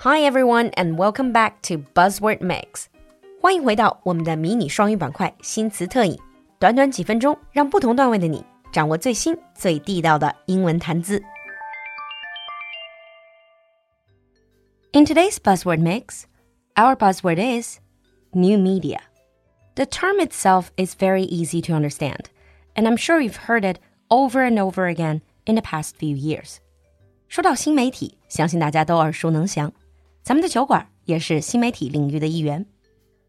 Hi everyone, and welcome back to Buzzword Mix. 欢迎回到我们的迷你双语板块新词特饮。短短几分钟，让不同段位的你掌握最新最地道的英文谈资。In today's buzzword mix, our buzzword is new media. The term itself is very easy to understand, and I'm sure you've heard it over and over again in the past few years. 说到新媒体，相信大家都耳熟能详。 咱们的酒馆也是新媒体领域的一员。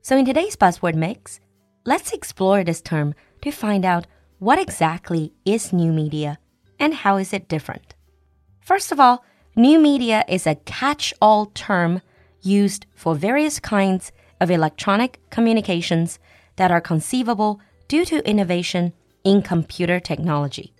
So in today's buzzword mix, let's explore this term to find out what exactly is new media and how is it different. First of all, new media is a catch-all term used for various kinds of electronic communications that are conceivable due to innovation in computer technology.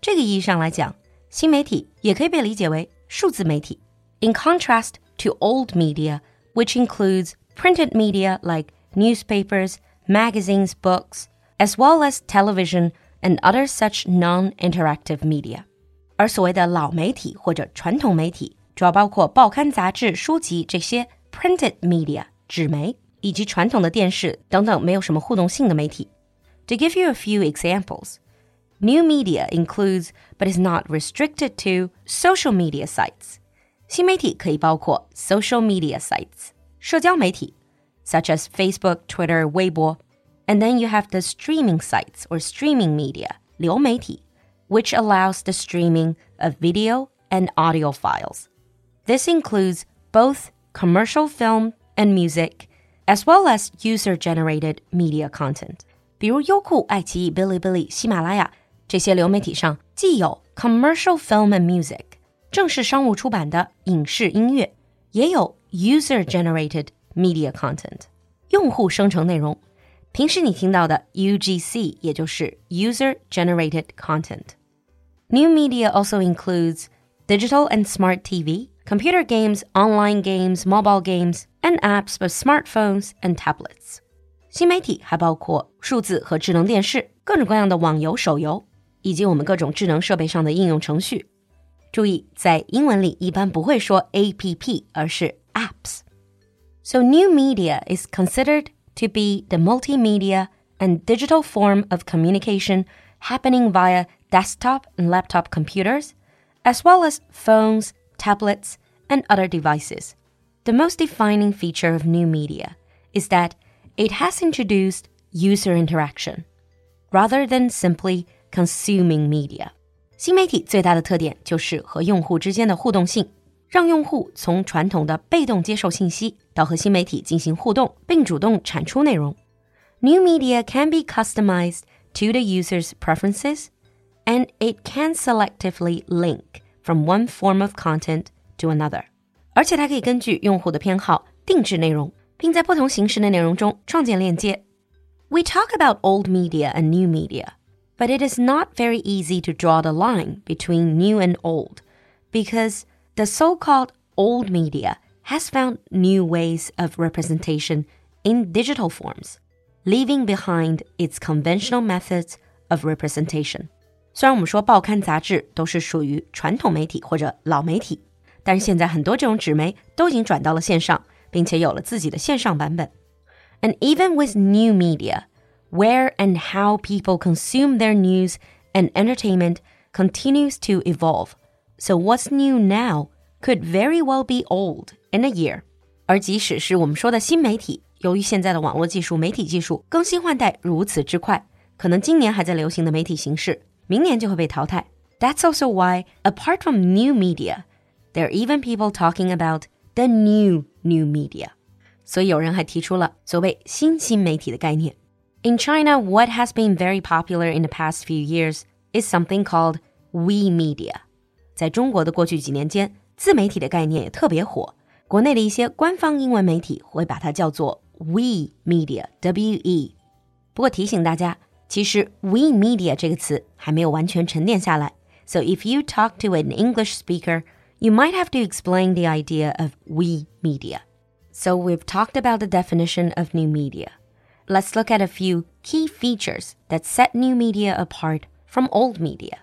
这个意义上来讲，新媒体也可以被理解为数字媒体。In contrast to old media, which includes printed media like newspapers, magazines, books, as well as television and other such non-interactive media. 而所谓的老媒体或者传统媒体，主要包括报刊、杂志、书籍这些 printed media 纸媒，以及传统的电视等等没有什么互动性的媒体。To give you a few examples, new media includes but is not restricted to social media sites. 新媒体可以包括 social media sites 社交媒体 such as Facebook, Twitter, Weibo. And then you have the streaming sites or streaming media, 流媒体, which allows the streaming of video and audio files. This includes both commercial film and music, as well as user-generated media content. 比如优酷、爱奇艺、Bilibili、喜马拉雅这些流媒体上，既有 commercial film and music 正式商务出版的影视音乐，也有 user-generated media content，用户生成内容。平时你听到的 UGC，也就是 user generated content。New media also includes digital and smart TV, computer games, online games, mobile games, and apps for smartphones and tablets. 新媒体还包括数字和智能电视、各种各样的网游、手游，以及我们各种智能设备上的应用程序。 注意，在英文里一般不会说 APP，而是 apps。so, new media is considered to be the multimedia and digital form of communication happening via desktop and laptop computers, as well as phones, tablets, and other devices. The most defining feature of new media is that it has introduced user interaction rather than simply consuming media. 新媒体最大的特点就是和用户之间的互动性。让用户从传统的被动接受信息到和新媒体进行互动，并主动产出内容。New media can be customized to the user's preferences, and it can selectively link from one form of content to another。而且它可以根据用户的偏好定制内容，并在不同形式的内容中创建链接。We talk about old media and new media, but it is not very easy to draw the line between new and old because the so called old media has found new ways of representation in digital forms, leaving behind its conventional methods of representation. 虽然我们说报刊杂志都是属于传统媒体或者老媒体，但是现在很多这种纸媒都已经转到了线上，并且有了自己的线上版本。And even with new media, where and how people consume their news and entertainment continues to evolve. So what's new now could very well be old in a year. 而即使是我们说的新媒体，由于现在的网络技术、媒体技术更新换代如此之快，可能今年还在流行的媒体形式，明年就会被淘汰。That's also why, apart from new media, there are even people talking about the new new media. 所以有人还提出了所谓新新媒体的概念。 In China, what has been very popular in the past few years is something called we media. 在中国的过去几年间，自媒体的概念也特别火。国内的一些官方英文媒体会把它叫做 We Media，W E。不过提醒大家，其实 We Media 这个词还没有完全沉淀下来。So if you talk to an English speaker, you might have to explain the idea of we media. So we've talked about the definition of new media. Let's look at a few key features that set new media apart from old media.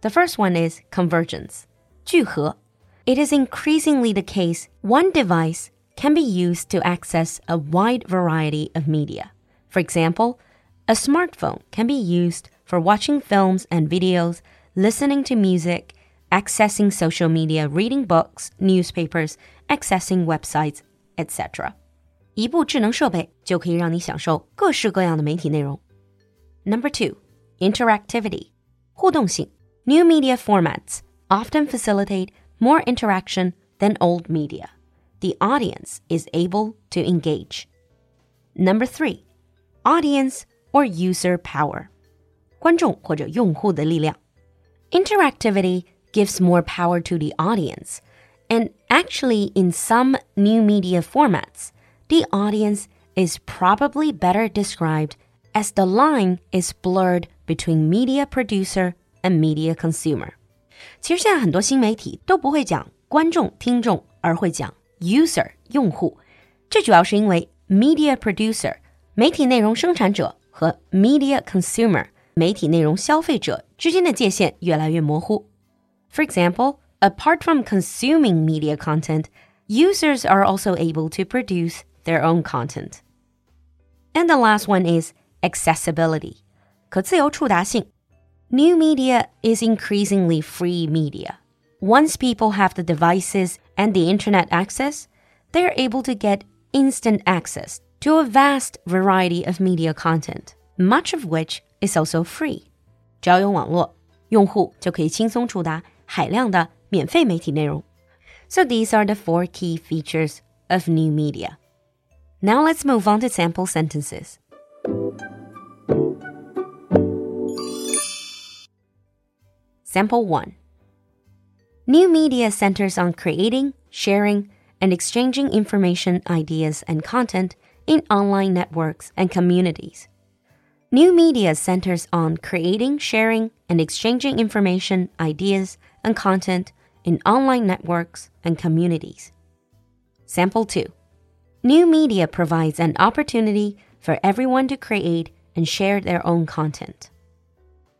The first one is convergence. 聚合 it is increasingly the case one device can be used to access a wide variety of media. For example, a smartphone can be used for watching films and videos, listening to music, accessing social media, reading books, newspapers, accessing websites, etc. 一部智能设备就可以让你享受各式各样的媒体内容。Number two, interactivity, 互动性. New media formats often facilitate more interaction than old media. The audience is able to engage. Number three, audience or user power. 观众或者用户的力量. Interactivity gives more power to the audience. And actually, in some new media formats, the audience is probably better described as the line is blurred between media producer and media consumer. 其实现在很多新媒体都不会讲观众、听众，而会讲 user 用户。这主要是因为 media producer 媒体内容生产者和 media consumer 媒体内容消费者之间的界限越来越模糊。For example, apart from consuming media content, users are also able to produce their own content. And the last one is accessibility. 可自由触达性 New media is increasingly free media. Once people have the devices and the internet access, they're able to get instant access to a vast variety of media content, much of which is also free. 只要有网络，用户就可以轻松触达海量的免费媒体内容。So these are the four key features of new media. Now let's move on to sample sentences. Sample 1 New media centers on creating, sharing, and exchanging information, ideas, and content in online networks and communities. New media centers on creating, sharing, and exchanging information, ideas, and content in online networks and communities. Sample 2 New media provides an opportunity for everyone to create and share their own content.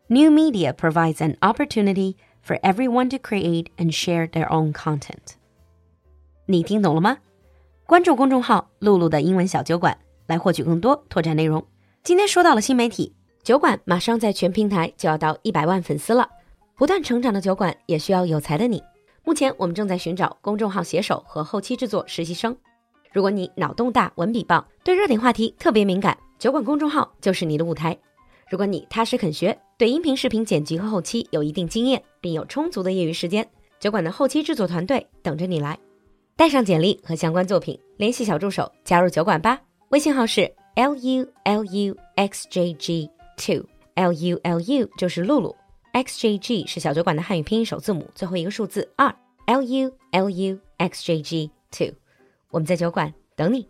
New media provides an opportunity for everyone to create and share their own content. 你听懂了吗？关注公众号“露露的英文小酒馆”来获取更多拓展内容。今天说到了新媒体，酒馆马上在全平台就要到一百万粉丝了。不断成长的酒馆也需要有才的你。目前我们正在寻找公众号写手和后期制作实习生。如果你脑洞大、文笔棒，对热点话题特别敏感，酒馆公众号就是你的舞台。如果你踏实肯学，对音频、视频剪辑和后期有一定经验，并有充足的业余时间，酒馆的后期制作团队等着你来。带上简历和相关作品，联系小助手加入酒馆吧。微信号是 l u l u x j g two，l u l u 就是露露，x j g 是小酒馆的汉语拼音首字母，最后一个数字二，l u l u x j g two。我们在酒馆等你。